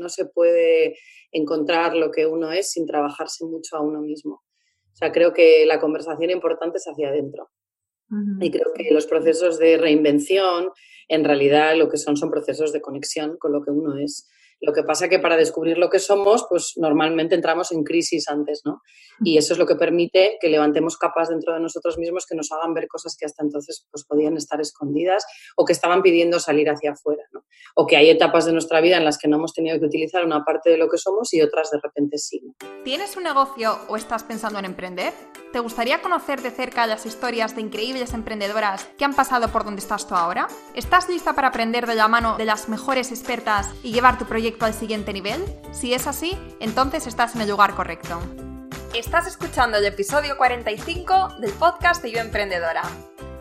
no se puede encontrar lo que uno es sin trabajarse mucho a uno mismo. O sea, creo que la conversación importante es hacia adentro. Y creo que los procesos de reinvención, en realidad, lo que son son procesos de conexión con lo que uno es. Lo que pasa que para descubrir lo que somos, pues normalmente entramos en crisis antes, ¿no? Y eso es lo que permite que levantemos capas dentro de nosotros mismos que nos hagan ver cosas que hasta entonces pues, podían estar escondidas o que estaban pidiendo salir hacia afuera, ¿no? O que hay etapas de nuestra vida en las que no hemos tenido que utilizar una parte de lo que somos y otras de repente sí. ¿Tienes un negocio o estás pensando en emprender? ¿Te gustaría conocer de cerca las historias de increíbles emprendedoras que han pasado por donde estás tú ahora? ¿Estás lista para aprender de la mano de las mejores expertas y llevar tu proyecto al siguiente nivel? Si es así, entonces estás en el lugar correcto. Estás escuchando el episodio 45 del podcast de Yo Emprendedora.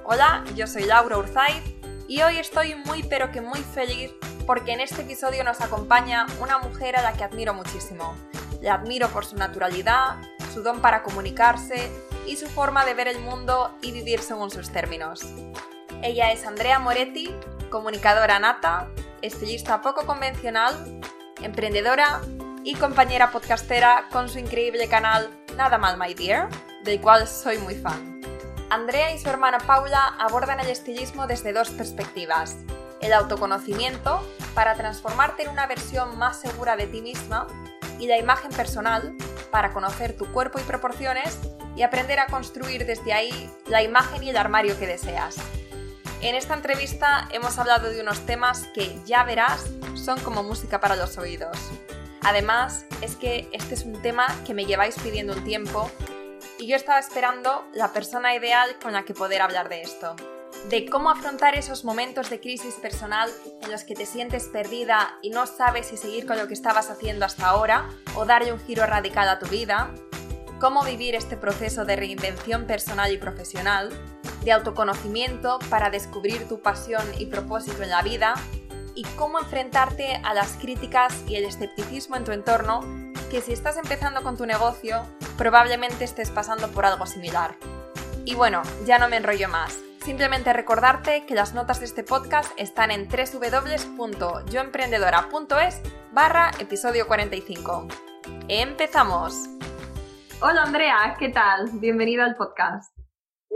Hola, yo soy Laura Urzaiz y hoy estoy muy pero que muy feliz porque en este episodio nos acompaña una mujer a la que admiro muchísimo. La admiro por su naturalidad, su don para comunicarse y su forma de ver el mundo y vivir según sus términos. Ella es Andrea Moretti, comunicadora nata, estilista poco convencional, emprendedora y compañera podcastera con su increíble canal Nada Mal My Dear, del cual soy muy fan. Andrea y su hermana Paula abordan el estilismo desde dos perspectivas. El autoconocimiento, para transformarte en una versión más segura de ti misma, y la imagen personal, para conocer tu cuerpo y proporciones y aprender a construir desde ahí la imagen y el armario que deseas. En esta entrevista hemos hablado de unos temas que, ya verás, son como música para los oídos. Además, es que este es un tema que me lleváis pidiendo un tiempo y yo estaba esperando la persona ideal con la que poder hablar de esto. De cómo afrontar esos momentos de crisis personal en los que te sientes perdida y no sabes si seguir con lo que estabas haciendo hasta ahora o darle un giro radical a tu vida. Cómo vivir este proceso de reinvención personal y profesional, de autoconocimiento para descubrir tu pasión y propósito en la vida y cómo enfrentarte a las críticas y el escepticismo en tu entorno que si estás empezando con tu negocio probablemente estés pasando por algo similar. Y bueno, ya no me enrollo más. Simplemente recordarte que las notas de este podcast están en www.yoemprendedora.es barra episodio 45. ¡Empezamos! Hola Andrea, ¿qué tal? Bienvenida al podcast.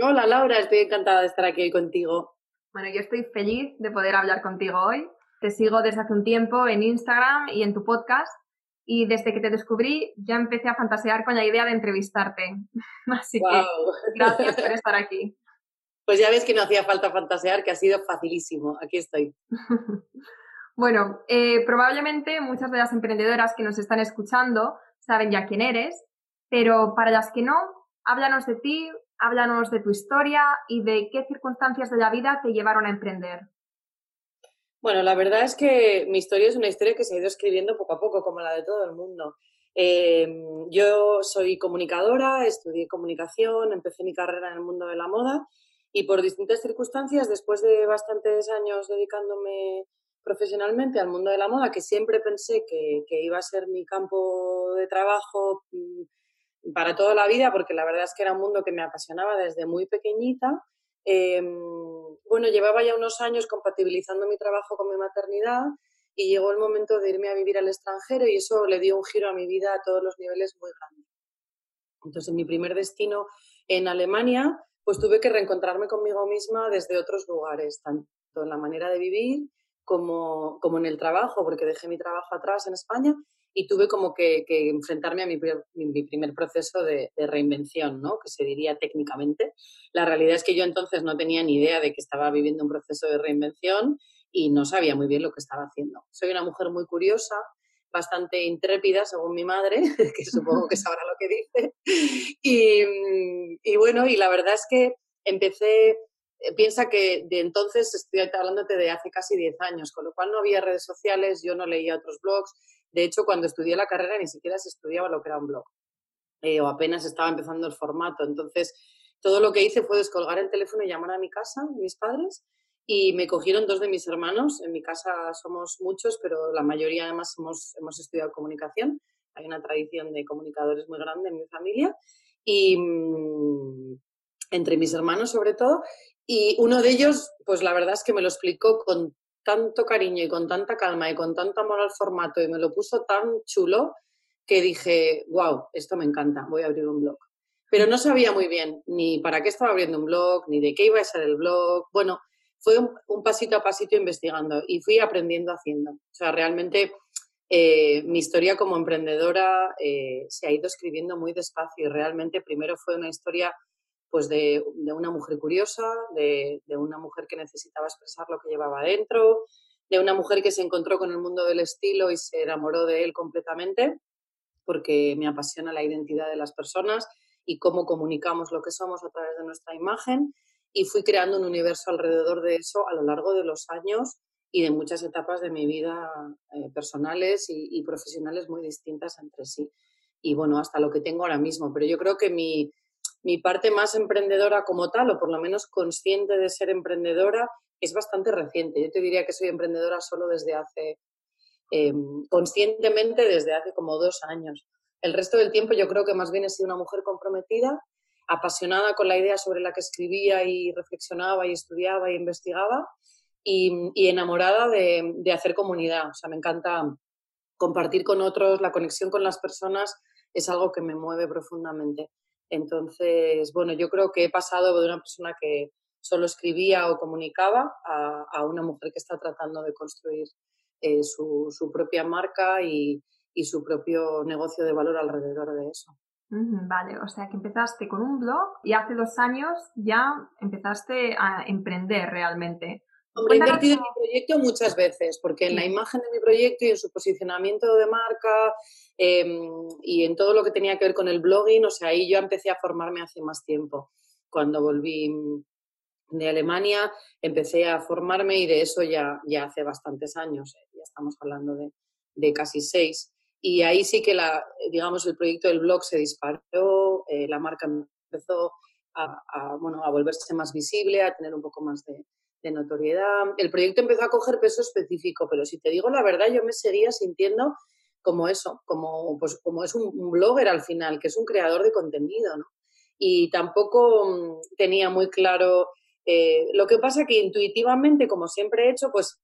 Hola Laura, estoy encantada de estar aquí hoy contigo. Bueno, yo estoy feliz de poder hablar contigo hoy. Te sigo desde hace un tiempo en Instagram y en tu podcast y desde que te descubrí ya empecé a fantasear con la idea de entrevistarte. Así que gracias por estar aquí. Pues ya ves que no hacía falta fantasear, que ha sido facilísimo. Aquí estoy. bueno, eh, probablemente muchas de las emprendedoras que nos están escuchando saben ya quién eres, pero para las que no, háblanos de ti, háblanos de tu historia y de qué circunstancias de la vida te llevaron a emprender. Bueno, la verdad es que mi historia es una historia que se ha ido escribiendo poco a poco, como la de todo el mundo. Em, yo soy comunicadora, estudié comunicación, empecé mi carrera en el mundo de la moda y por distintas circunstancias, después de bastantes años dedicándome profesionalmente al mundo de la moda, que siempre pensé que, iba a ser mi campo de trabajo mm, para toda la vida, porque la verdad es que era un mundo que me apasionaba desde muy pequeñita, em, bueno, llevaba ya unos años compatibilizando mi trabajo con mi maternidad y llegó el momento de irme a vivir al extranjero y eso le dio un giro a mi vida a todos los niveles muy grande. Entonces, en mi primer destino en Alemania, pues tuve que reencontrarme conmigo misma desde otros lugares, tanto en la manera de vivir como, como en el trabajo, porque dejé mi trabajo atrás en España y tuve como que, enfrentarme a mi, mi primer proceso de, reinvención, ¿no? que se diría técnicamente. La realidad es que yo entonces no tenía ni idea de que estaba viviendo un proceso de reinvención y no sabía muy bien lo que estaba haciendo. Soy una mujer muy curiosa, bastante intrépida, según mi madre, que supongo que sabrá lo que dice. Y, y bueno, y la verdad es que empecé eh, piensa que de entonces estoy hablándote de hace casi 10 años, con lo cual no había redes sociales, yo no leía otros blogs, de hecho, cuando estudié la carrera ni siquiera se estudiaba lo que era un blog, eh, o apenas estaba empezando el formato. Entonces, todo lo que hice fue descolgar el teléfono y llamar a mi casa, mis padres, y me cogieron dos de mis hermanos. En mi casa somos muchos, pero la mayoría además hemos, hemos estudiado comunicación. Hay una tradición de comunicadores muy grande en mi familia. Y mm, entre mis hermanos sobre todo. Y uno de ellos, pues la verdad es que me lo explicó con tanto cariño y con tanta calma y con tanto amor al formato y me lo puso tan chulo que dije, wow, esto me encanta, voy a abrir un blog. Pero no sabía muy bien ni para qué estaba abriendo un blog, ni de qué iba a ser el blog. Bueno, fue un, pasito a pasito investigando y fui aprendiendo haciendo. O sea, realmente eh, mi historia como emprendedora eh, se ha ido escribiendo muy despacio y realmente primero fue una historia pues de, una mujer curiosa, de, una mujer que necesitaba expresar lo que llevaba adentro, de una mujer que se encontró con el mundo del estilo y se enamoró de él completamente, porque me apasiona la identidad de las personas y cómo comunicamos lo que somos a través de nuestra imagen. Y fui creando un universo alrededor de eso a lo largo de los años y de muchas etapas de mi vida eh, personales y, profesionales muy distintas entre sí. Y bueno, hasta lo que tengo ahora mismo. Pero yo creo que mi, mi parte más emprendedora como tal, o por lo menos consciente de ser emprendedora, es bastante reciente. Yo te diría que soy emprendedora solo desde hace, em, conscientemente desde hace como dos años. El resto del tiempo yo creo que más bien he sido una mujer comprometida, apasionada con la idea sobre la que escribía y reflexionaba y estudiaba y investigaba y, enamorada de, hacer comunidad. O sea, me encanta compartir con otros, la conexión con las personas es algo que me mueve profundamente. Entonces, bueno, yo creo que he pasado de una persona que solo escribía o comunicaba a, una mujer que está tratando de construir eh, su, propia marca y su propio negocio de valor alrededor de eso. Vale, o sea que empezaste con un blog y hace dos años ya empezaste a emprender realmente. Hombre, he invertido en mi proyecto muchas veces, porque en la imagen de mi proyecto y en su posicionamiento de marca em, y en todo lo que tenía que ver con el blogging, o sea, ahí yo empecé a formarme hace más tiempo. Cuando volví de Alemania, empecé a formarme y de eso ya, ya hace bastantes años, eh, ya estamos hablando de, de casi seis. Y ahí sí que, la, digamos, el proyecto del blog se disparó, eh, la marca empezó a, bueno, a volverse más visible, a tener un poco más de, notoriedad. El proyecto empezó a coger peso específico, pero si te digo la verdad, yo me seguía sintiendo como eso, como, pues, como es un, blogger al final, que es un creador de contenido, ¿no? Y tampoco mm, tenía muy claro... Eh, lo que pasa que intuitivamente, como siempre he hecho, pues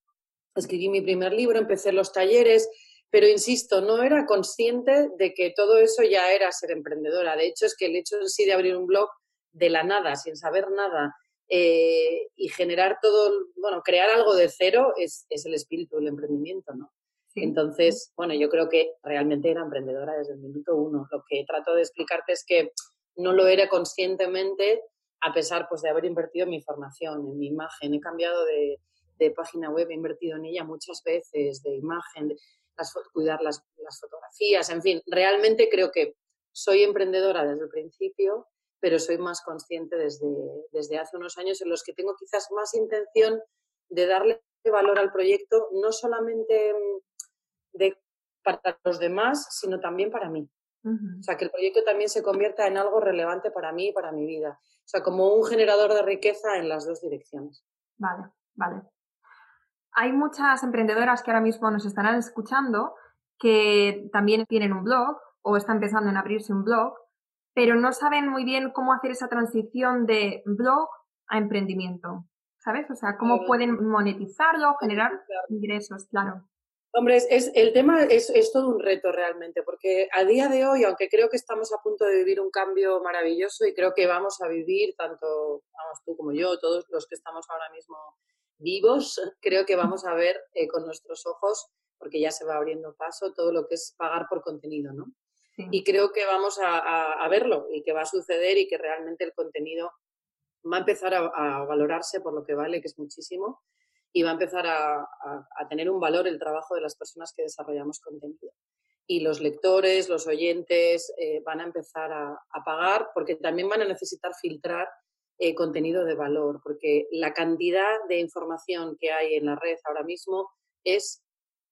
escribí mi primer libro, empecé los talleres, pero insisto, no era consciente de que todo eso ya era ser emprendedora. De hecho, es que el hecho en sí de abrir un blog de la nada, sin saber nada, eh, y generar todo, bueno, crear algo de cero es, el espíritu del emprendimiento, ¿no? Entonces, bueno, yo creo que realmente era emprendedora desde el minuto uno. Lo que trato de explicarte es que no lo era conscientemente, a pesar pues, de haber invertido en mi formación, en mi imagen. He cambiado de, de página web, he invertido en ella muchas veces, de imagen cuidar las, fotografías, en fin, realmente creo que soy emprendedora desde el principio, pero soy más consciente desde, desde hace unos años en los que tengo quizás más intención de darle valor al proyecto, no solamente de, para los demás, sino también para mí. O sea, que el proyecto también se convierta en algo relevante para mí y para mi vida. O sea, como un generador de riqueza en las dos direcciones. Vale, vale hay muchas emprendedoras que ahora mismo nos estarán escuchando que también tienen un blog o están pensando en abrirse un blog, pero no saben muy bien cómo hacer esa transición de blog a emprendimiento. ¿Sabes? O sea, cómo pueden monetizarlo, generar ingresos, claro. Hombre, es, el tema es, es, todo un reto realmente, porque a día de hoy, aunque creo que estamos a punto de vivir un cambio maravilloso y creo que vamos a vivir, tanto vamos, tú como yo, todos los que estamos ahora mismo vivos, creo que vamos a ver eh, con nuestros ojos, porque ya se va abriendo paso, todo lo que es pagar por contenido, ¿no? Y creo que vamos a, verlo y que va a suceder y que realmente el contenido va a empezar a, valorarse por lo que vale, que es muchísimo, y va a empezar a, tener un valor el trabajo de las personas que desarrollamos contenido. Y los lectores, los oyentes eh, van a empezar a, pagar porque también van a necesitar filtrar eh, contenido de valor, porque la cantidad de información que hay en la red ahora mismo es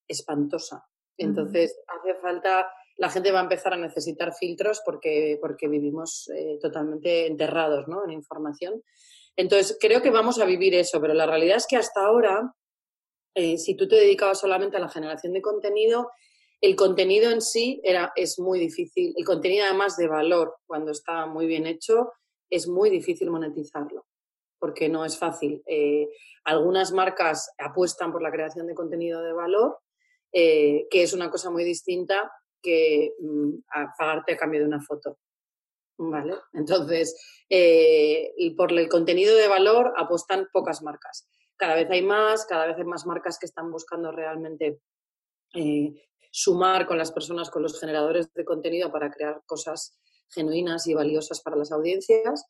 espantosa. Entonces, hace falta, la gente va a empezar a necesitar filtros porque, porque vivimos eh, totalmente enterrados ¿no? en información. Entonces, creo que vamos a vivir eso, pero la realidad es que hasta ahora, eh, si tú te dedicabas solamente a la generación de contenido, el contenido en sí era, es muy difícil. El contenido además de valor, cuando está muy bien hecho, es muy difícil monetizarlo. porque no es fácil. Eh, algunas marcas apuestan por la creación de contenido de valor, que es una cosa muy distinta que mm, a pagarte a cambio de una foto. ¿Vale? Entonces, eh, por el contenido de valor apuestan pocas marcas. Cada vez hay más, cada vez hay más marcas que están buscando realmente sumar con las personas, con los generadores de contenido para crear cosas genuinas y valiosas para las audiencias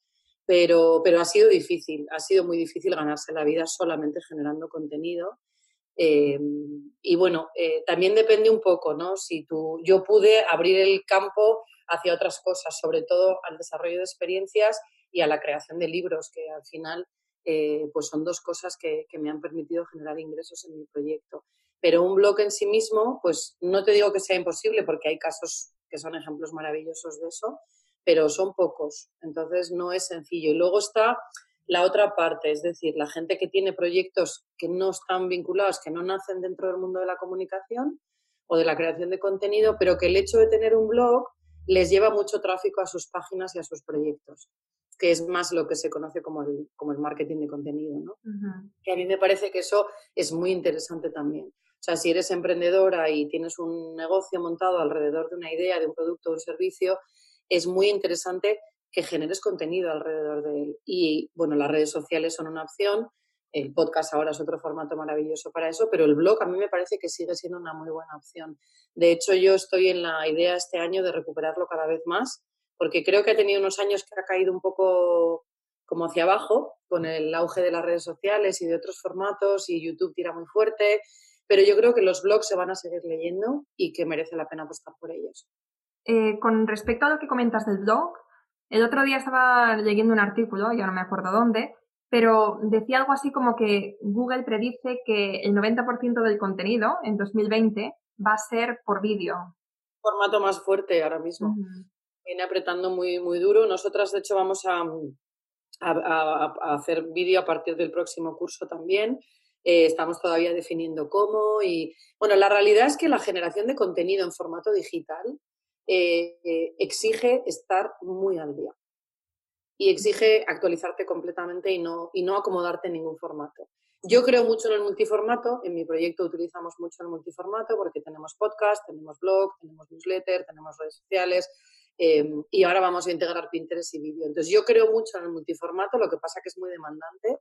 pero, pero ha sido difícil, ha sido muy difícil ganarse la vida solamente generando contenido. Eh, y bueno, eh, también depende un poco, ¿no? Si tú, yo pude abrir el campo hacia otras cosas, sobre todo al desarrollo de experiencias y a la creación de libros, que al final eh, pues son dos cosas que, que, me han permitido generar ingresos en mi proyecto. Pero un blog en sí mismo, pues no te digo que sea imposible, porque hay casos que son ejemplos maravillosos de eso, pero son pocos, entonces no es sencillo. Y luego está la otra parte, es decir, la gente que tiene proyectos que no están vinculados, que no nacen dentro del mundo de la comunicación o de la creación de contenido, pero que el hecho de tener un blog les lleva mucho tráfico a sus páginas y a sus proyectos, que es más lo que se conoce como el, como el marketing de contenido. ¿no? Y a mí me parece que eso es muy interesante también. O sea, si eres emprendedora y tienes un negocio montado alrededor de una idea, de un producto o un servicio, es muy interesante que generes contenido alrededor de él. Y bueno, las redes sociales son una opción, el podcast ahora es otro formato maravilloso para eso, pero el blog a mí me parece que sigue siendo una muy buena opción. De hecho, yo estoy en la idea este año de recuperarlo cada vez más, porque creo que ha tenido unos años que ha caído un poco como hacia abajo con el auge de las redes sociales y de otros formatos y YouTube tira muy fuerte, pero yo creo que los blogs se van a seguir leyendo y que merece la pena apostar por ellos. Eh, con respecto a lo que comentas del blog, el otro día estaba leyendo un artículo, ya no me acuerdo dónde, pero decía algo así como que Google predice que el 90% del contenido en 2020 va a ser por vídeo. Formato más fuerte ahora mismo. Viene apretando muy, muy duro. Nosotras, de hecho, vamos a, a, hacer vídeo a partir del próximo curso también. Eh, estamos todavía definiendo cómo. Y bueno, la realidad es que la generación de contenido en formato digital eh, exige estar muy al día y exige actualizarte completamente y no, y no acomodarte en ningún formato. Yo creo mucho en el multiformato, en mi proyecto utilizamos mucho el multiformato porque tenemos podcast, tenemos blog, tenemos newsletter, tenemos redes sociales eh, y ahora vamos a integrar Pinterest y vídeo. Entonces yo creo mucho en el multiformato, lo que pasa que es muy demandante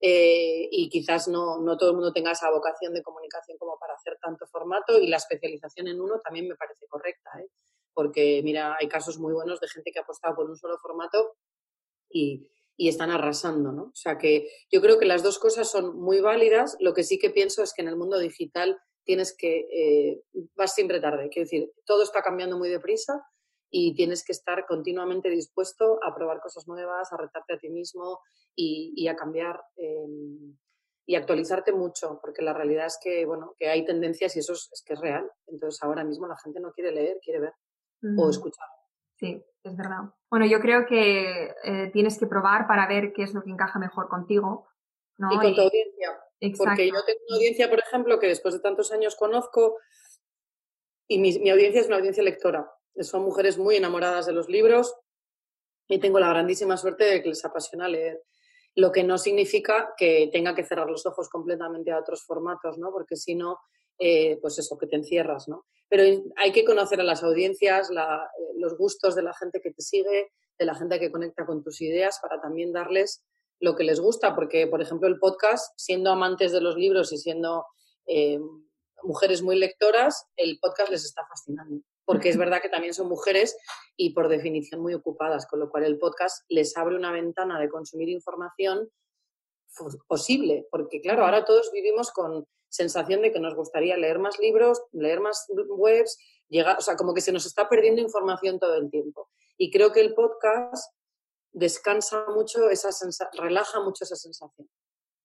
eh, y quizás no, no, todo el mundo tenga esa vocación de comunicación como para hacer tanto formato y la especialización en uno también me parece correcta. ¿eh? Porque mira, hay casos muy buenos de gente que ha apostado por un solo formato y, están arrasando, ¿no? O sea que yo creo que las dos cosas son muy válidas. Lo que sí que pienso es que en el mundo digital tienes que, eh, vas siempre tarde, quiero decir, todo está cambiando muy deprisa y tienes que estar continuamente dispuesto a probar cosas nuevas, a retarte a ti mismo y, a cambiar em, y actualizarte mucho, porque la realidad es que, bueno, que hay tendencias y eso es que es real. Entonces ahora mismo la gente no quiere leer, quiere ver o escuchar. Sí, es verdad. Bueno, yo creo que eh, tienes que probar para ver qué es lo que encaja mejor contigo. Y con tu audiencia. Porque yo tengo una audiencia, por ejemplo, que después de tantos años conozco y mi, mi audiencia es una audiencia lectora. Son mujeres muy enamoradas de los libros y tengo la grandísima suerte de que les apasiona leer. Lo que no significa que tenga que cerrar los ojos completamente a otros formatos, ¿no? Porque si no, eh, pues eso, que te encierras, ¿no? Pero hay que conocer a las audiencias, eh, los gustos de la gente que te sigue, de la gente que conecta con tus ideas, para también darles lo que les gusta, porque, por ejemplo, el podcast, siendo amantes de los libros y siendo eh, mujeres muy lectoras, el podcast les está fascinando, porque es verdad que también son mujeres y por definición muy ocupadas, con lo cual el podcast les abre una ventana de consumir información posible, porque claro, ahora todos vivimos con sensación de que nos gustaría leer más libros, leer más webs, llegar, o sea, como que se nos está perdiendo información todo el tiempo. Y creo que el podcast descansa mucho esa relaja mucho esa sensación.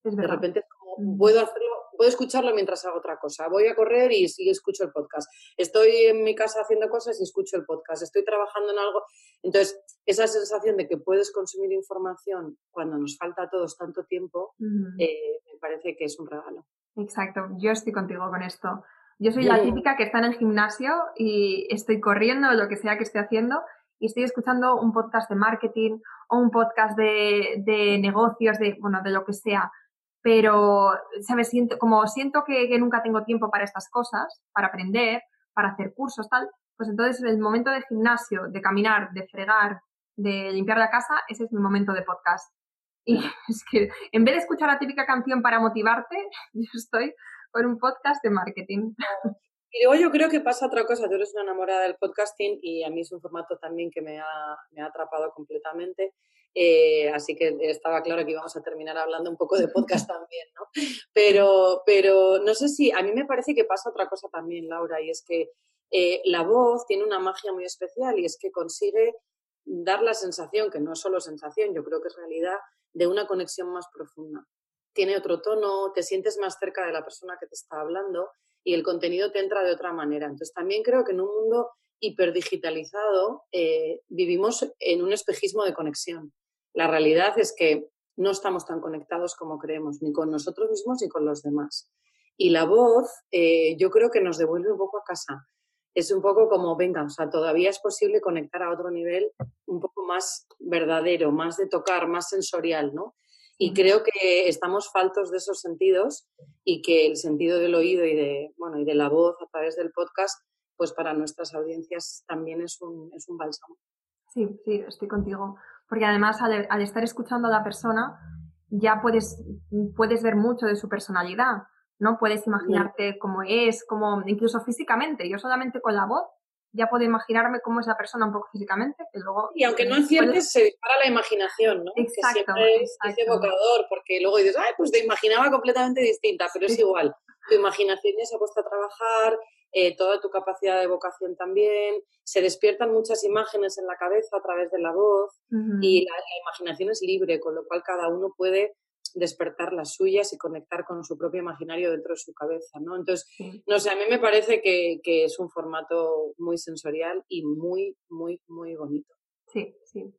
de repente como, mm. puedo hacerlo, puedo escucharlo mientras hago otra cosa. Voy a correr y, y, escucho el podcast. Estoy en mi casa haciendo cosas y escucho el podcast. Estoy trabajando en algo. Entonces, esa sensación de que puedes consumir información cuando nos falta a todos tanto tiempo, eh, me parece que es un regalo. Exacto, yo estoy contigo con esto. Yo soy la típica que está en el gimnasio y estoy corriendo lo que sea que esté haciendo y estoy escuchando un podcast de marketing o un podcast de, de negocios, de, bueno, de lo que sea, pero, ¿sabes? Siento, como siento que, que, nunca tengo tiempo para estas cosas, para aprender, para hacer cursos, tal, pues entonces en el momento de gimnasio, de caminar, de fregar, de limpiar la casa, ese es mi momento de podcast. Y es que en vez de escuchar la típica canción para motivarte, yo estoy con un podcast de marketing. Y luego yo creo que pasa otra cosa, tú eres una enamorada del podcasting y a mí es un formato también que me ha, me ha atrapado completamente. Eh, así que estaba claro que íbamos a terminar hablando un poco de podcast también, ¿no? Pero, pero no sé si, a mí me parece que pasa otra cosa también, Laura, y es que eh, la voz tiene una magia muy especial y es que consigue dar la sensación, que no es solo sensación, yo creo que es realidad, de una conexión más profunda. Tiene otro tono, te sientes más cerca de la persona que te está hablando y el contenido te entra de otra manera. Entonces también creo que en un mundo hiperdigitalizado eh, vivimos en un espejismo de conexión. La realidad es que no estamos tan conectados como creemos, ni con nosotros mismos ni con los demás. Y la voz eh, yo creo que nos devuelve un poco a casa. Es un poco como, venga, o sea, todavía es posible conectar a otro nivel un poco más verdadero, más de tocar, más sensorial, ¿no? Y creo que estamos faltos de esos sentidos y que el sentido del oído y de, bueno, y de la voz a través del podcast, pues para nuestras audiencias también es un, es un bálsamo. Sí, sí, estoy contigo. Porque además al, estar escuchando a la persona ya puedes, puedes ver mucho de su personalidad, ¿no? Puedes imaginarte cómo es, cómo, incluso físicamente. Yo solamente con la voz ya puedo imaginarme cómo es la persona un poco físicamente, que luego... Y aunque no aciertes, se dispara la imaginación, ¿no? Exacto, que siempre es, evocador, porque luego dices, ay, pues te imaginaba completamente distinta, pero es igual. Tu imaginación ya se ha puesto a trabajar, eh, toda tu capacidad de evocación también, se despiertan muchas imágenes en la cabeza a través de la voz y la, imaginación es libre, con lo cual cada uno puede despertar las suyas y conectar con su propio imaginario dentro de su cabeza, ¿no? Entonces, no sé, a mí me parece que, es un formato muy sensorial y muy, muy, muy bonito. Sí, sí.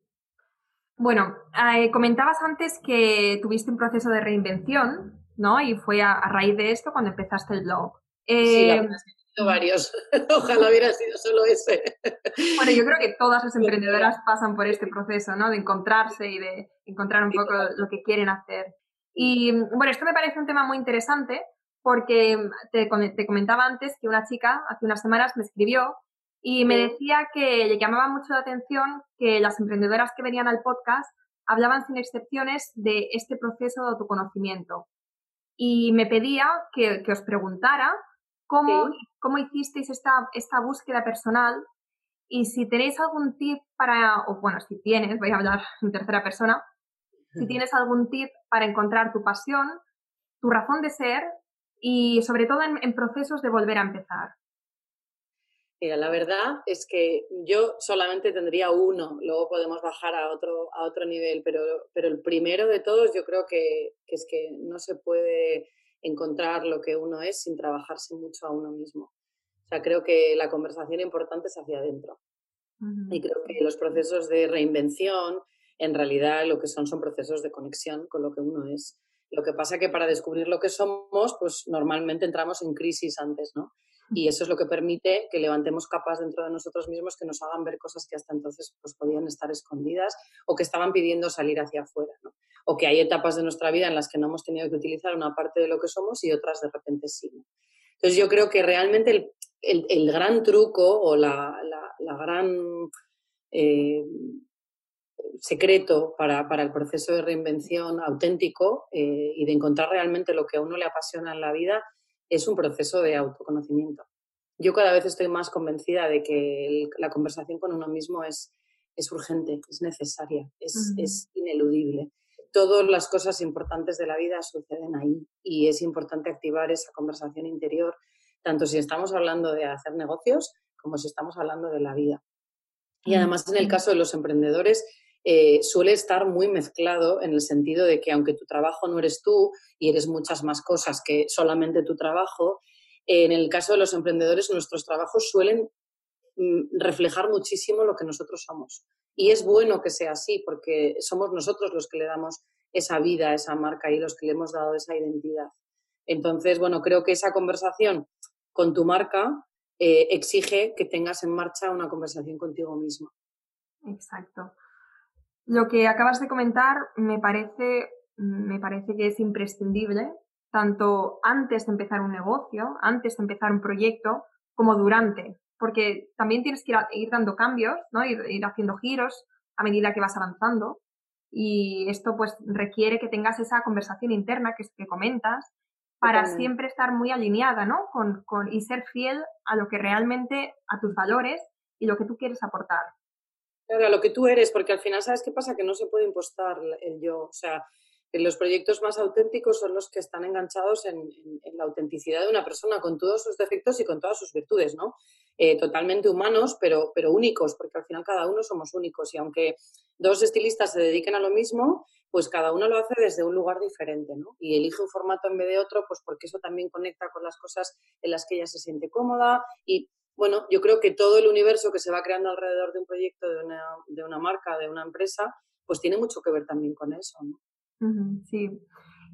Bueno, eh, comentabas antes que tuviste un proceso de reinvención, ¿no? Y fue a, raíz de esto cuando empezaste el blog. sí, la eh, varios. Ojalá hubiera sido solo ese. Bueno, yo creo que todas las emprendedoras pasan por este proceso, ¿no? De encontrarse y de encontrar un poco lo que quieren hacer. Y bueno, esto me parece un tema muy interesante porque te, te comentaba antes que una chica hace unas semanas me escribió y me decía que le llamaba mucho la atención que las emprendedoras que venían al podcast hablaban sin excepciones de este proceso de autoconocimiento. Y me pedía que, que os preguntara cómo, cómo hicisteis esta, esta búsqueda personal y si tenéis algún tip para, o bueno, si tienes, voy a hablar en tercera persona, si tienes algún tip para encontrar tu pasión, tu razón de ser y sobre todo en, procesos de volver a empezar. Mira, la verdad es que yo solamente tendría uno, luego podemos bajar a otro, a otro nivel, pero, pero el primero de todos yo creo que, es que no se puede encontrar lo que uno es sin trabajarse mucho a uno mismo. O sea, creo que la conversación importante es hacia adentro. Y creo que los procesos de reinvención, en realidad lo que son son procesos de conexión con lo que uno es. Lo que pasa que para descubrir lo que somos, pues normalmente entramos en crisis antes, ¿no? Y eso es lo que permite que levantemos capas dentro de nosotros mismos que nos hagan ver cosas que hasta entonces pues, podían estar escondidas o que estaban pidiendo salir hacia afuera, ¿no? O que hay etapas de nuestra vida en las que no hemos tenido que utilizar una parte de lo que somos y otras de repente sí. Entonces yo creo que realmente el, el, el gran truco o la, la, la gran eh, secreto para, para, el proceso de reinvención auténtico eh, y de encontrar realmente lo que a uno le apasiona en la vida es un proceso de autoconocimiento. Yo cada vez estoy más convencida de que la conversación con uno mismo es, es urgente, es necesaria, es, es ineludible. Todas las cosas importantes de la vida suceden ahí y es importante activar esa conversación interior, tanto si estamos hablando de hacer negocios como si estamos hablando de la vida. Y además en el caso de los emprendedores, eh, suele estar muy mezclado en el sentido de que aunque tu trabajo no eres tú y eres muchas más cosas que solamente tu trabajo, en el caso de los emprendedores nuestros trabajos suelen mm, reflejar muchísimo lo que nosotros somos. Y es bueno que sea así porque somos nosotros los que le damos esa vida, esa marca y los que le hemos dado esa identidad. Entonces, bueno, creo que esa conversación con tu marca eh, exige que tengas en marcha una conversación contigo mismo. Exacto. Lo que acabas de comentar me parece, me parece que es imprescindible, tanto antes de empezar un negocio, antes de empezar un proyecto, como durante, porque también tienes que ir, dando cambios, ¿no? Ir, ir, haciendo giros a medida que vas avanzando. Y esto pues requiere que tengas esa conversación interna que, que comentas para siempre estar muy alineada, ¿no? Con, con, y ser fiel a lo que realmente, a tus valores y lo que tú quieres aportar. Claro, lo que tú eres, porque al final, ¿sabes qué pasa? Que no se puede impostar el yo. O sea, los proyectos más auténticos son los que están enganchados en, la autenticidad de una persona, con todos sus defectos y con todas sus virtudes, ¿no? Eh, totalmente humanos, pero, pero únicos, porque al final cada uno somos únicos y aunque dos estilistas se dediquen a lo mismo, pues cada uno lo hace desde un lugar diferente, ¿no? Y elige un formato en vez de otro, pues porque eso también conecta con las cosas en las que ella se siente cómoda y bueno, yo creo que todo el universo que se va creando alrededor de un proyecto, de una, de una marca, de una empresa, pues tiene mucho que ver también con eso, ¿no? sí.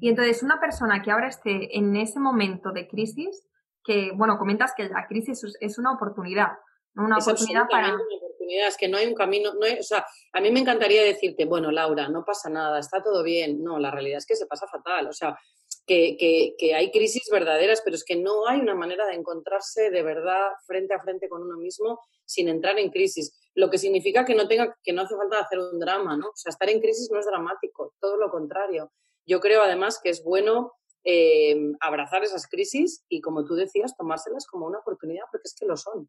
Y entonces, una persona que ahora esté en ese momento de crisis, que, bueno, comentas que la crisis es una oportunidad, ¿no? Una oportunidad para... Una oportunidad, es que no hay un camino, no hay, o sea, a mí me encantaría decirte, bueno, Laura, no pasa nada, está todo bien. No, la realidad es que se pasa fatal, o sea, que, que, que, hay crisis verdaderas, pero es que no hay una manera de encontrarse de verdad frente a frente con uno mismo sin entrar en crisis. Lo que significa que no, tenga, que no hace falta hacer un drama, ¿no? O sea, estar en crisis no es dramático, todo lo contrario. Yo creo además que es bueno eh, abrazar esas crisis y, como tú decías, tomárselas como una oportunidad, porque es que lo son.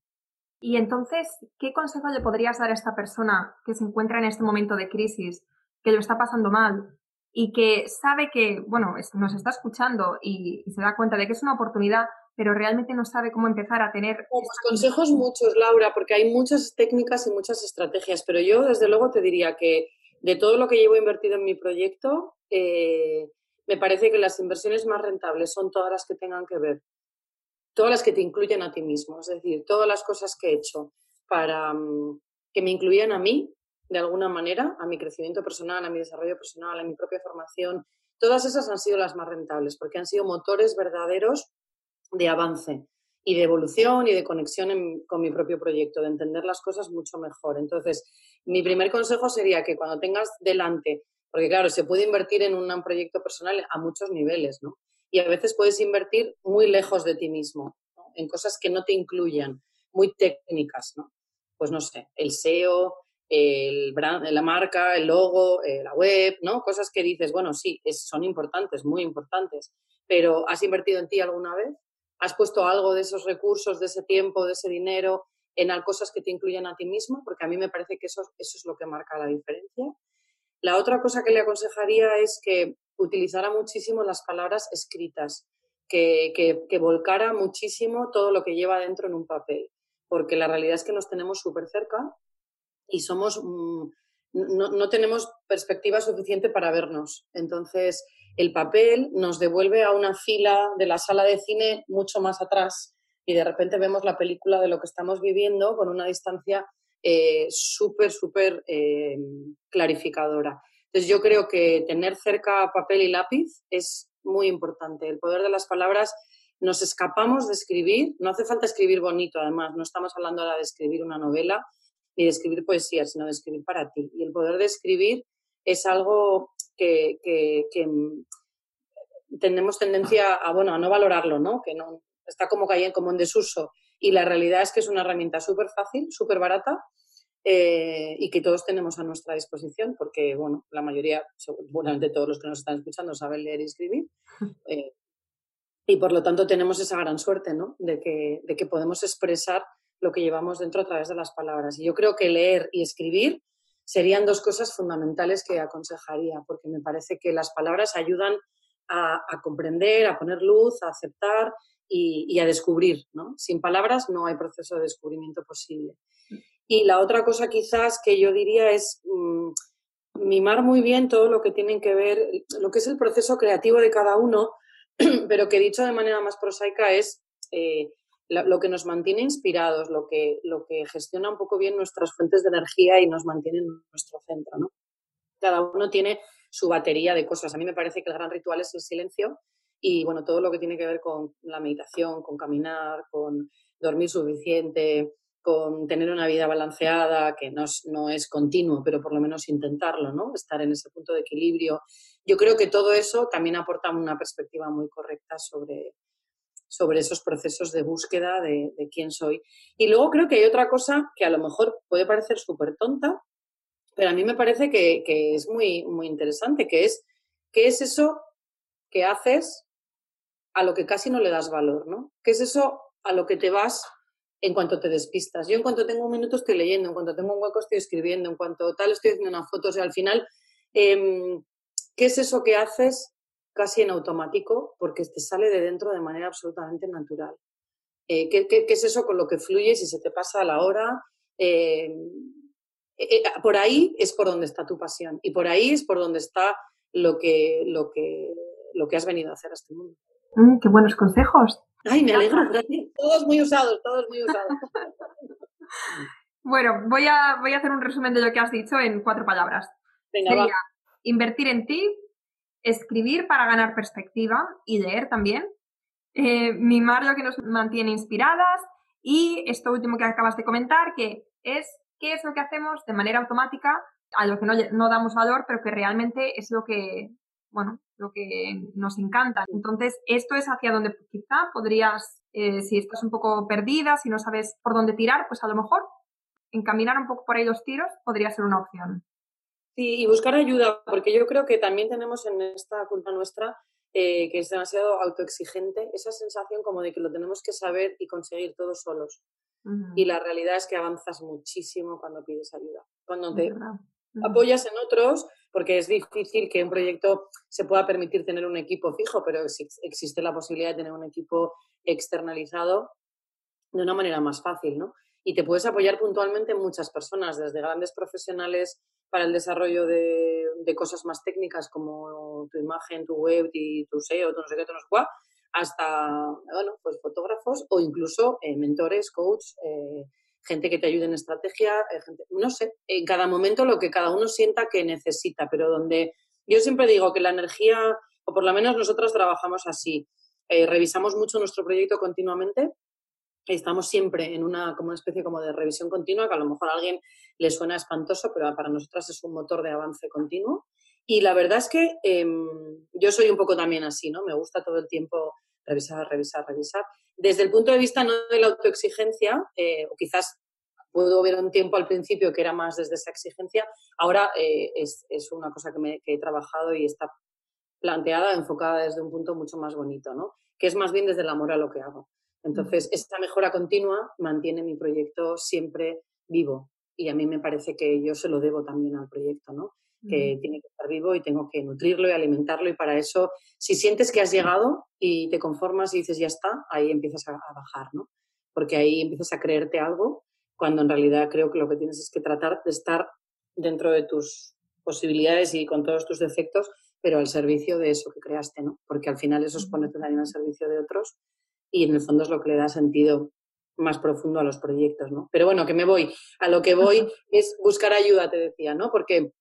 Y entonces, ¿qué consejo le podrías dar a esta persona que se encuentra en este momento de crisis, que lo está pasando mal y que sabe que, bueno, nos está escuchando y, se da cuenta de que es una oportunidad, pero realmente no sabe cómo empezar a tener... Pues consejos muchos, Laura, porque hay muchas técnicas y muchas estrategias, pero yo desde luego te diría que de todo lo que llevo invertido en mi proyecto, eh, me parece que las inversiones más rentables son todas las que tengan que ver, todas las que te incluyen a ti mismo, es decir, todas las cosas que he hecho para mm, que me incluyan a mí de alguna manera, a mi crecimiento personal, a mi desarrollo personal, a mi propia formación, todas esas han sido las más rentables porque han sido motores verdaderos de avance y de evolución y de conexión con mi propio proyecto, de entender las cosas mucho mejor. Entonces, mi primer consejo sería que cuando tengas delante, porque claro, se puede invertir en un proyecto personal a muchos niveles, ¿no? Y a veces puedes invertir muy lejos de ti mismo, en cosas que no te incluyan, muy técnicas, ¿no? Pues no sé, el SEO, el la marca, el logo, eh, la web, ¿no? Cosas que dices, bueno, sí, son importantes, muy importantes, pero ¿has invertido en ti alguna vez? ¿Has puesto algo de esos recursos, de ese tiempo, de ese dinero en cosas que te incluyan a ti mismo? Porque a mí me parece que eso, eso es lo que marca la diferencia. La otra cosa que le aconsejaría es que utilizara muchísimo las palabras escritas, que, que, que volcara muchísimo todo lo que lleva dentro en un papel, porque la realidad es que nos tenemos súper cerca y somos, mm, no, no, tenemos perspectiva suficiente para vernos. Entonces, el papel nos devuelve a una fila de la sala de cine mucho más atrás y de repente vemos la película de lo que estamos viviendo con una distancia eh, súper, súper eh, clarificadora. Entonces, yo creo que tener cerca papel y lápiz es muy importante. El poder de las palabras nos escapamos de escribir, no hace falta escribir bonito, además, no estamos hablando ahora de escribir una novela, ni de escribir poesía, sino de escribir para ti. Y el poder de escribir es algo que, mm, tenemos tendencia a, bueno, a no valorarlo, ¿no? Que no, está como cayendo, como en desuso. Y la realidad es que es una herramienta súper fácil, súper barata eh, y que todos tenemos a nuestra disposición porque, bueno, la mayoría, seguramente todos los que nos están escuchando saben leer y escribir. Eh, y por lo tanto tenemos esa gran suerte, ¿no? De que, de que podemos expresar lo que llevamos dentro a través de las palabras. Y yo creo que leer y escribir serían dos cosas fundamentales que aconsejaría, porque me parece que las palabras ayudan a, comprender, a poner luz, a aceptar y, a descubrir. ¿no? Sin palabras no hay proceso de descubrimiento posible. Y la otra cosa quizás que yo diría es mm, mimar muy bien todo lo que tienen que ver, lo que es el proceso creativo de cada uno, pero que dicho de manera más prosaica es eh, lo que nos mantiene inspirados, lo que, lo que gestiona un poco bien nuestras fuentes de energía y nos mantiene en nuestro centro. ¿no? Cada uno tiene su batería de cosas. A mí me parece que el gran ritual es el silencio y bueno, todo lo que tiene que ver con la meditación, con caminar, con dormir suficiente, con tener una vida balanceada, que no es, no es continuo, pero por lo menos intentarlo, ¿no? Estar en ese punto de equilibrio. Yo creo que todo eso también aporta una perspectiva muy correcta sobre, sobre esos procesos de búsqueda de, quién soy. Y luego creo que hay otra cosa que a lo mejor puede parecer súper tonta, pero a mí me parece que, es muy, muy interesante, que es, ¿qué es eso que haces a lo que casi no le das valor, ¿no? ¿Qué es eso a lo que te vas en cuanto te despistas. Yo en cuanto tengo un minuto estoy leyendo, en cuanto tengo un hueco estoy escribiendo, en cuanto tal estoy haciendo una foto. O sea, al final, em, ¿qué es eso que haces casi en automático? Porque te sale de dentro de manera absolutamente natural. Eh, ¿qué, es eso con lo que fluyes y se te pasa a la hora? Eh, eh, por ahí es por donde está tu pasión y por ahí es por donde está lo que, lo que, lo que has venido a hacer a este mundo. Mm, qué buenos consejos. Ay, me alegro, Todos muy usados, todos muy usados. bueno, voy a, voy a hacer un resumen de lo que has dicho en cuatro palabras. Venga, invertir en ti, escribir para ganar perspectiva y leer también, eh, mimar lo que nos mantiene inspiradas y esto último que acabas de comentar, que es qué es lo que hacemos de manera automática a lo que no, no damos valor, pero que realmente es lo que, bueno, lo que nos encanta. Entonces, esto es hacia donde quizá podrías, eh, si estás un poco perdida, si no sabes por dónde tirar, pues a lo mejor encaminar un poco por ahí los tiros podría ser una opción. Sí, y buscar ayuda, porque yo creo que también tenemos en esta cultura nuestra eh, que es demasiado autoexigente, esa sensación como de que lo tenemos que saber y conseguir todos solos. Y la realidad es que avanzas muchísimo cuando pides ayuda. Cuando te apoyas en otros, porque es difícil que un proyecto se pueda permitir tener un equipo fijo, pero existe la posibilidad de tener un equipo externalizado de una manera más fácil, ¿no? Y te puedes apoyar puntualmente en muchas personas, desde grandes profesionales para el desarrollo de, cosas más técnicas como tu imagen, tu web y tu SEO, tu no sé qué, tu no sé cuál, hasta, bueno, pues fotógrafos o incluso eh, mentores, coach, eh, gente que te ayude en estrategia, eh, no sé, en cada momento lo que cada uno sienta que necesita, pero donde yo siempre digo que la energía, o por lo menos nosotros trabajamos así, eh, revisamos mucho nuestro proyecto continuamente, estamos siempre en una, como una especie como de revisión continua, que a lo mejor a alguien le suena espantoso, pero para nosotras es un motor de avance continuo. Y la verdad es que em, yo soy un poco también así, ¿no? Me gusta todo el tiempo revisar, revisar, revisar. Desde el punto de vista no de la autoexigencia, eh, o quizás puedo ver un tiempo al principio que era más desde esa exigencia, ahora eh, es, es, una cosa que, me, que, he trabajado y está planteada, enfocada desde un punto mucho más bonito, ¿no? Que es más bien desde el amor a lo que hago. Entonces, esta mejora continua mantiene mi proyecto siempre vivo y a mí me parece que yo se lo debo también al proyecto, ¿no? que tiene que estar vivo y tengo que nutrirlo y alimentarlo y para eso, si sientes que has llegado y te conformas y dices ya está, ahí empiezas a, bajar, ¿no? Porque ahí empiezas a creerte algo cuando en realidad creo que lo que tienes es que tratar de estar dentro de tus posibilidades y con todos tus defectos, pero al servicio de eso que creaste, ¿no? Porque al final eso es ponerte también al servicio de otros y en el fondo es lo que le da sentido más profundo a los proyectos, ¿no? Pero bueno, que me voy. A lo que voy es buscar ayuda, te decía, ¿no? Porque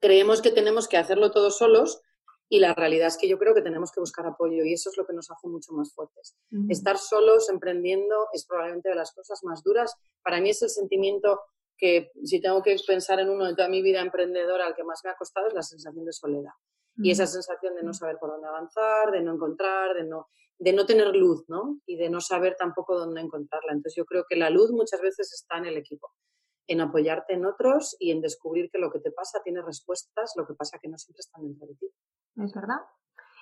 creemos que tenemos que hacerlo todos solos y la realidad es que yo creo que tenemos que buscar apoyo y eso es lo que nos hace mucho más fuertes. Estar solos emprendiendo es probablemente de las cosas más duras. Para mí es el sentimiento que si tengo que pensar en uno de toda mi vida emprendedora, al que más me ha costado es la sensación de soledad. Y esa sensación de no saber por dónde avanzar, de no encontrar, de no, de no tener luz, ¿no? Y de no saber tampoco dónde encontrarla. Entonces yo creo que la luz muchas veces está en el equipo en apoyarte en otros y en descubrir que lo que te pasa tiene respuestas, lo que pasa que no siempre están dentro de ti. Es verdad.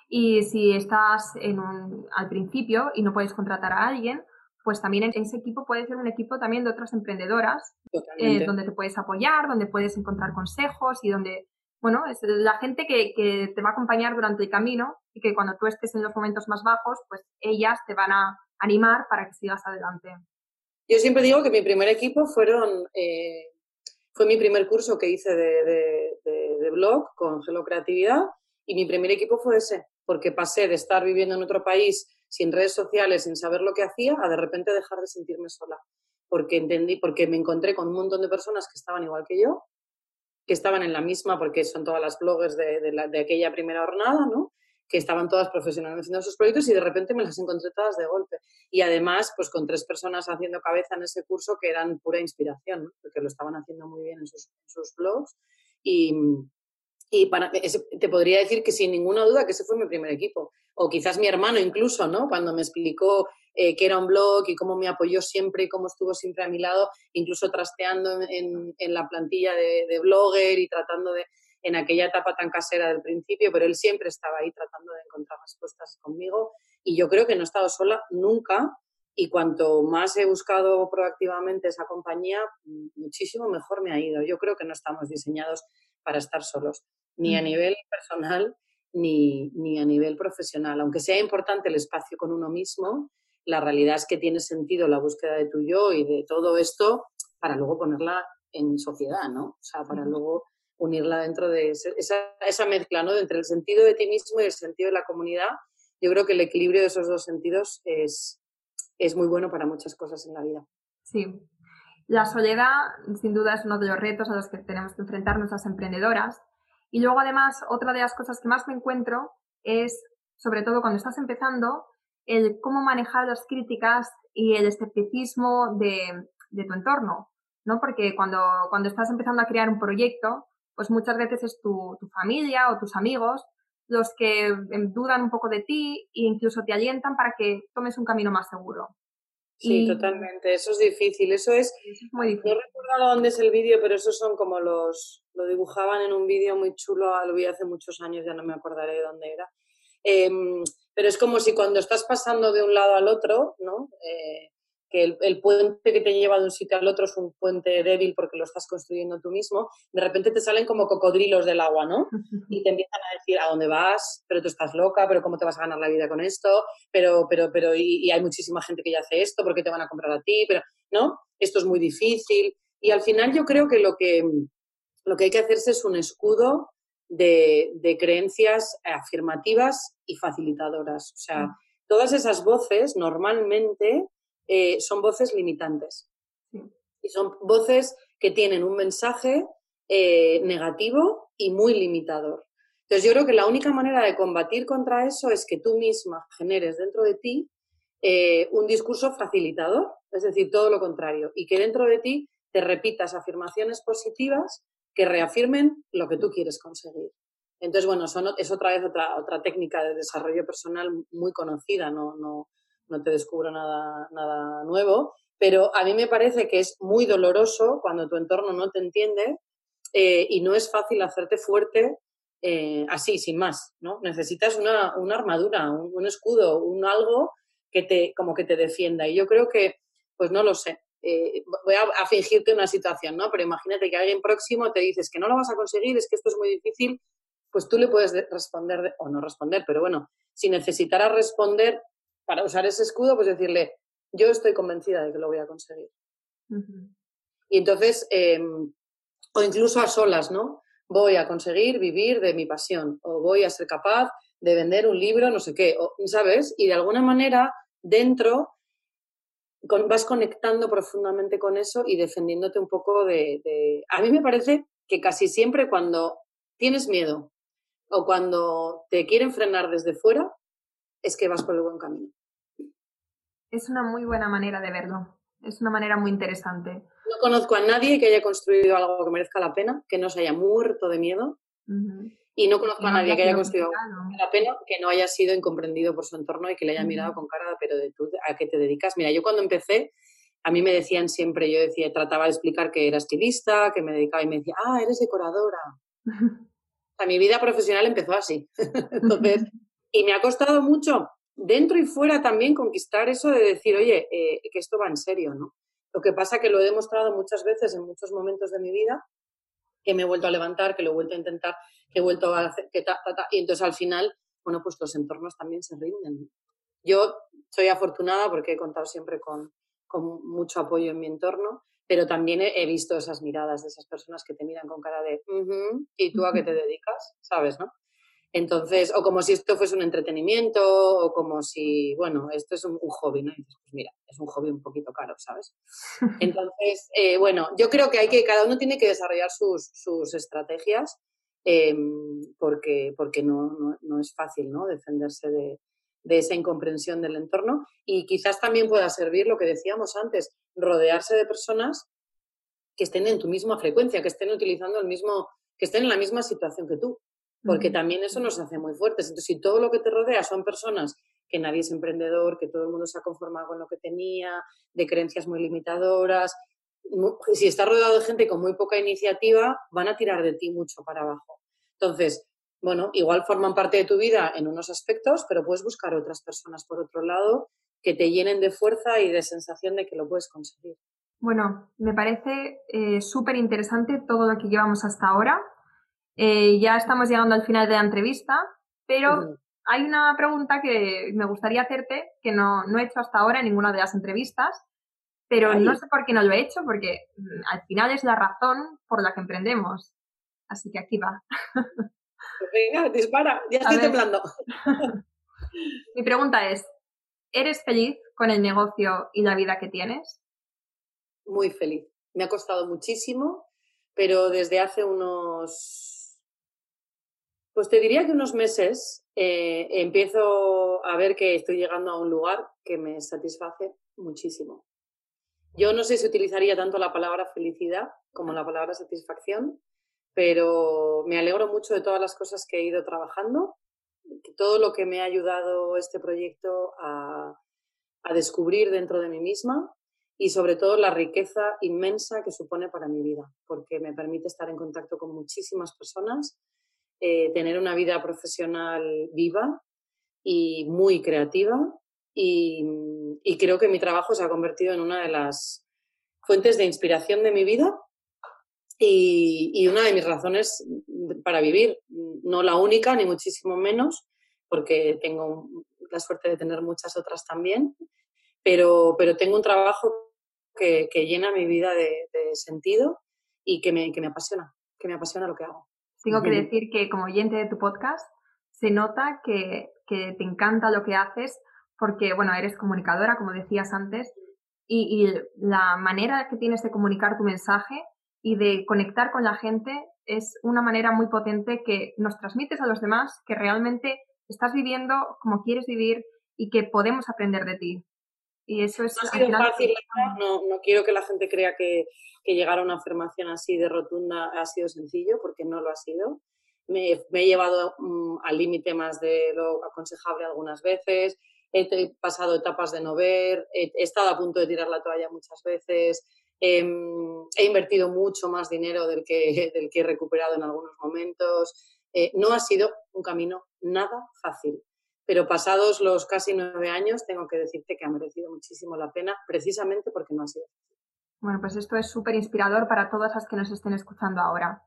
Y si estás en un, al principio y no puedes contratar a alguien, pues también ese equipo puede ser un equipo también de otras emprendedoras, eh, donde te puedes apoyar, donde puedes encontrar consejos y donde, bueno, es la gente que, te va a acompañar durante el camino y que cuando tú estés en los momentos más bajos, pues ellas te van a animar para que sigas adelante. Yo siempre digo que mi primer equipo fueron, eh, fue mi primer curso que hice de, de, blog con Gelo Creatividad y mi primer equipo fue ese, porque pasé de estar viviendo en otro país sin redes sociales, sin saber lo que hacía, a de repente dejar de sentirme sola, porque entendí, porque me encontré con un montón de personas que estaban igual que yo, estaban en la misma, porque son todas las bloggers de, de aquella primera jornada, ¿no? que estaban todas profesionalmente haciendo sus proyectos y de repente me las encontré todas de golpe. Y además, pues con tres personas haciendo cabeza en ese curso que eran pura inspiración, porque lo estaban haciendo muy bien en sus, blogs. Y, y para, te podría decir que sin ninguna duda que ese fue mi primer equipo. O quizás mi hermano incluso, ¿no? Cuando me explicó eh, que era un blog y cómo me apoyó siempre y cómo estuvo siempre a mi lado, incluso trasteando en, en la plantilla de, de blogger y tratando de en aquella etapa tan casera del principio, pero él siempre estaba ahí tratando de encontrar respuestas conmigo y yo creo que no he estado sola nunca y cuanto más he buscado proactivamente esa compañía, muchísimo mejor me ha ido. Yo creo que no estamos diseñados para estar solos, ni a nivel personal ni, ni a nivel profesional. Aunque sea importante el espacio con uno mismo, la realidad es que tiene sentido la búsqueda de tu yo y de todo esto para luego ponerla en sociedad, ¿no? O sea, para luego unirla dentro de esa, esa mezcla, ¿no? Entre el sentido de ti mismo y el sentido de la comunidad. Yo creo que el equilibrio de esos dos sentidos es, es muy bueno para muchas cosas en la vida. Sí. La soledad, sin duda, es uno de los retos a los que tenemos que enfrentarnos las emprendedoras. Y luego, además, otra de las cosas que más me encuentro es, sobre todo cuando estás empezando, el cómo manejar las críticas y el escepticismo de, de tu entorno, ¿no? Porque cuando, cuando estás empezando a crear un proyecto, pues muchas veces es tu, familia o tus amigos los que em, dudan un poco de ti e incluso te alientan para que tomes un camino más seguro. Sí, totalmente. Eso es difícil. Eso es, muy difícil. No recuerdo dónde es el vídeo, pero esos son como los. Lo dibujaban en un vídeo muy chulo, lo vi hace muchos años, ya no me acordaré de dónde era. Em, pero es como si cuando estás pasando de un lado al otro, ¿no? Eh, que el, puente que te lleva de un sitio al otro es un puente débil porque lo estás construyendo tú mismo, de repente te salen como cocodrilos del agua, ¿no? Y te empiezan a decir a dónde vas, pero tú estás loca, pero cómo te vas a ganar la vida con esto, pero, pero, pero, y, hay muchísima gente que ya hace esto, ¿por qué te van a comprar a ti? Pero, ¿no? Esto es muy difícil. Y al final yo creo que lo que, lo que hay que hacerse es un escudo de, de creencias afirmativas y facilitadoras. O sea, mm. todas esas voces normalmente eh, son voces limitantes. Y son voces que tienen un mensaje eh, negativo y muy limitador. Entonces yo creo que la única manera de combatir contra eso es que tú misma generes dentro de ti eh, un discurso facilitador, es decir, todo lo contrario, y que dentro de ti te repitas afirmaciones positivas que reafirmen lo que tú quieres conseguir. Entonces, bueno, es otra vez otra, otra técnica de desarrollo personal muy conocida, no, no, no te descubro nada, nada nuevo, pero a mí me parece que es muy doloroso cuando tu entorno no te entiende eh, y no es fácil hacerte fuerte eh, así, sin más, ¿no? Necesitas una, armadura, un, escudo, un algo que te, como que te defienda. Y yo creo que, pues no lo sé, eh, voy a, fingirte una situación, ¿no? Pero imagínate que alguien próximo te dices que no lo vas a conseguir, es que esto es muy difícil, pues tú le puedes responder, o no responder, pero bueno, si necesitara responder, para usar ese escudo, pues decirle, yo estoy convencida de que lo voy a conseguir. Y entonces, em, o incluso a solas, ¿no? Voy a conseguir vivir de mi pasión, o voy a ser capaz de vender un libro, no sé qué, ¿sabes? Y de alguna manera, dentro, vas conectando profundamente con eso y defendiéndote un poco de, de... A mí me parece que casi siempre cuando tienes miedo o cuando te quieren frenar desde fuera, es que vas por el buen camino. Es una muy buena manera de verlo. Es una manera muy interesante. No conozco a nadie que haya construido algo que merezca la pena, que no se haya muerto de miedo. Y no conozco a nadie que haya construido algo que la pena, que no haya sido incomprendido por su entorno y que le haya mirado con cara, pero de tú, ¿a qué te dedicas? Mira, yo cuando empecé, a mí me decían siempre, yo decía, trataba de explicar que era estilista, que me dedicaba y me decía, ah, eres decoradora. sea, mi vida profesional empezó así. Entonces, y me ha costado mucho dentro y fuera también conquistar eso de decir, oye, eh, que esto va en serio, ¿no? Lo que pasa que lo he demostrado muchas veces en muchos momentos de mi vida, que me he vuelto a levantar, que lo he vuelto a intentar, que he vuelto a hacer, que ta, ta, ta, y entonces al final, bueno, pues los entornos también se rinden. Yo soy afortunada porque he contado siempre con, con mucho apoyo en mi entorno, pero también he, visto esas miradas de esas personas que te miran con cara de, ¿y tú a qué te dedicas? ¿Sabes, no? Entonces, o como si esto fuese un entretenimiento, o como si, bueno, esto es un, hobby, ¿no? Y dices, pues mira, es un hobby un poquito caro, ¿sabes? Entonces, eh, bueno, yo creo que hay que, cada uno tiene que desarrollar sus, sus estrategias em, porque, porque no, no, es fácil ¿no? defenderse de, de esa incomprensión del entorno y quizás también pueda servir lo que decíamos antes, rodearse de personas que estén en tu misma frecuencia, que estén utilizando el mismo, que estén en la misma situación que tú, porque también eso nos hace muy fuertes. Entonces, si todo lo que te rodea son personas que nadie es emprendedor, que todo el mundo se ha conformado con lo que tenía, de creencias muy limitadoras, si estás rodeado de gente con muy poca iniciativa, van a tirar de ti mucho para abajo. Entonces, bueno, igual forman parte de tu vida en unos aspectos, pero puedes buscar otras personas por otro lado que te llenen de fuerza y de sensación de que lo puedes conseguir. Bueno, me parece eh, súper interesante todo lo que llevamos hasta ahora. Eh, ya estamos llegando al final de la entrevista, pero hay una pregunta que me gustaría hacerte que no, he hecho hasta ahora en ninguna de las entrevistas, pero no sé por qué no lo he hecho, porque mm, al final es la razón por la que emprendemos. Así que aquí va. Venga, dispara, ya estoy temblando. Mi pregunta es, ¿eres feliz con el negocio y la vida que tienes? Muy feliz. Me ha costado muchísimo, pero desde hace unos, pues te diría que unos meses eh, empiezo a ver que estoy llegando a un lugar que me satisface muchísimo. Yo no sé si utilizaría tanto la palabra felicidad como la palabra satisfacción, pero me alegro mucho de todas las cosas que he ido trabajando, todo lo que me ha ayudado este proyecto a, descubrir dentro de mí misma y sobre todo la riqueza inmensa que supone para mi vida, porque me permite estar en contacto con muchísimas personas, eh, tener una vida profesional viva y muy creativa y, y, creo que mi trabajo se ha convertido en una de las fuentes de inspiración de mi vida y, una de mis razones para vivir, no la única, ni muchísimo menos, porque tengo la suerte de tener muchas otras también, pero, pero tengo un trabajo que, llena mi vida de, sentido y que me, que me, apasiona, que me apasiona lo que hago. Tengo que decir que como oyente de tu podcast, se nota que, que te encanta lo que haces porque, bueno, eres comunicadora, como decías antes, y, y la manera que tienes de comunicar tu mensaje y de conectar con la gente es una manera muy potente que nos transmites a los demás que realmente estás viviendo como quieres vivir y que podemos aprender de ti. Y eso es... No ha sido fácil, no, no, quiero que la gente crea que, que, llegar a una afirmación así de rotunda ha sido sencillo, porque no lo ha sido. Me, he llevado mm, al límite más de lo aconsejable algunas veces, he pasado etapas de no ver, he estado a punto de tirar la toalla muchas veces, Em, he invertido mucho más dinero del que, del que he recuperado en algunos momentos. Eh, no ha sido un camino nada fácil, pero pasados los casi nueve años tengo que decirte que ha merecido muchísimo la pena precisamente porque no ha sido fácil. Bueno, pues esto es súper inspirador para todas las que nos estén escuchando ahora.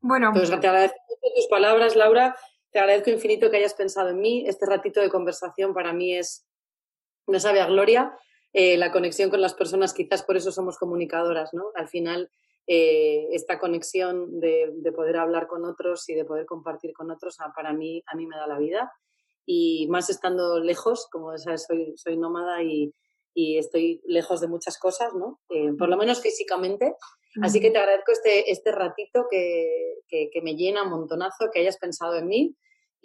Bueno. Pues te agradezco mucho tus palabras, Laura. Te agradezco infinito que hayas pensado en mí. Este ratito de conversación para mí es una sabia gloria eh, la conexión con las personas, quizás por eso somos comunicadoras, ¿no? Al final, eh, esta conexión de, poder hablar con otros y de poder compartir con otros, ah, para mí, a mí me da la vida. Y más estando lejos, como sabes, soy, soy nómada y, estoy lejos de muchas cosas, ¿no? Eh, por lo menos físicamente. Así que te agradezco este, este ratito que, que, que, me llena un montonazo, que hayas pensado en mí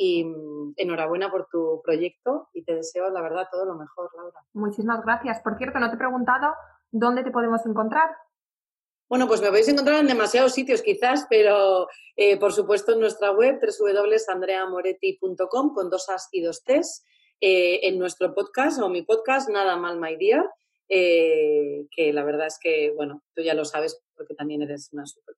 y mm, enhorabuena por tu proyecto y te deseo, la verdad, todo lo mejor, Laura. Muchísimas gracias. Por cierto, no te he preguntado dónde te podemos encontrar. Bueno, pues me podéis encontrar en demasiados sitios quizás, pero eh, por supuesto en nuestra web www.andreamoretti.com con dos as y dos ts, eh, en nuestro podcast o mi podcast Nada Mal My Dear, eh, que la verdad es que, bueno, tú ya lo sabes porque también eres una super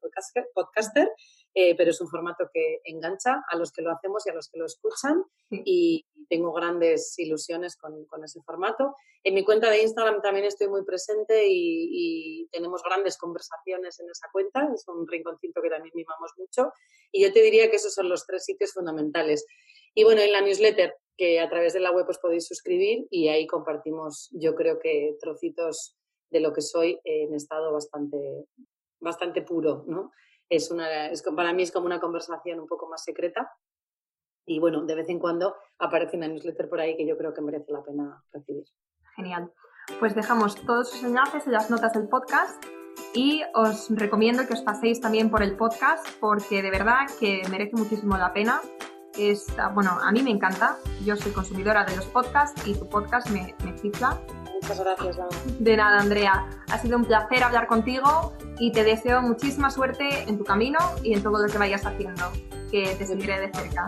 podcaster, eh, pero es un formato que engancha a los que lo hacemos y a los que lo escuchan y tengo grandes ilusiones con, con, ese formato. En mi cuenta de Instagram también estoy muy presente y, y, tenemos grandes conversaciones en esa cuenta, es un rinconcito que también mimamos mucho y yo te diría que esos son los tres sitios fundamentales. Y bueno, en la newsletter que a través de la web os podéis suscribir y ahí compartimos, yo creo que trocitos de lo que soy en estado bastante, bastante puro, ¿no? Es una, es, para mí es como una conversación un poco más secreta y bueno, de vez en cuando aparece una newsletter por ahí que yo creo que merece la pena recibir. Genial. Pues dejamos todos sus enlaces en las notas del podcast y os recomiendo que os paséis también por el podcast porque de verdad que merece muchísimo la pena. Está, bueno, a mí me encanta, yo soy consumidora de los podcasts y tu podcast me, me. Muchas gracias, Dana. De nada, Andrea. Ha sido un placer hablar contigo y te deseo muchísima suerte en tu camino y en todo lo que vayas haciendo, que te seguiré de cerca.